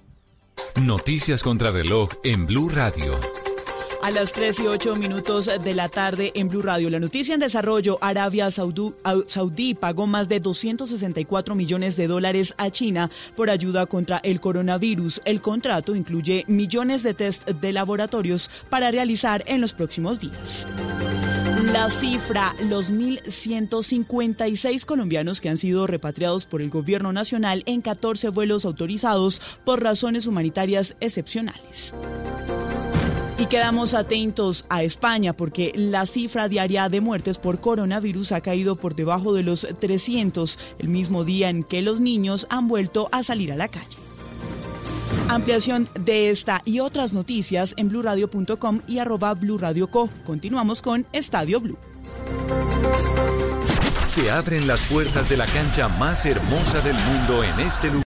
Noticias contra reloj en Blue Radio. A las 3 y 8 minutos de la tarde en Blue Radio. La noticia en desarrollo, Arabia Saudí, pagó más de 264 millones de dólares a China por ayuda contra el coronavirus. El contrato incluye millones de test de laboratorios para realizar en los próximos días. La cifra, los 1.156 colombianos que han sido repatriados por el gobierno nacional en 14 vuelos autorizados por razones humanitarias excepcionales. Y quedamos atentos a España porque la cifra diaria de muertes por coronavirus ha caído por debajo de los 300, el mismo día en que los niños han vuelto a salir a la calle. Ampliación de esta y otras noticias en blurradio.com y arroba. Continuamos con Estadio Blue. Se abren las puertas de la cancha más hermosa del mundo en este lugar.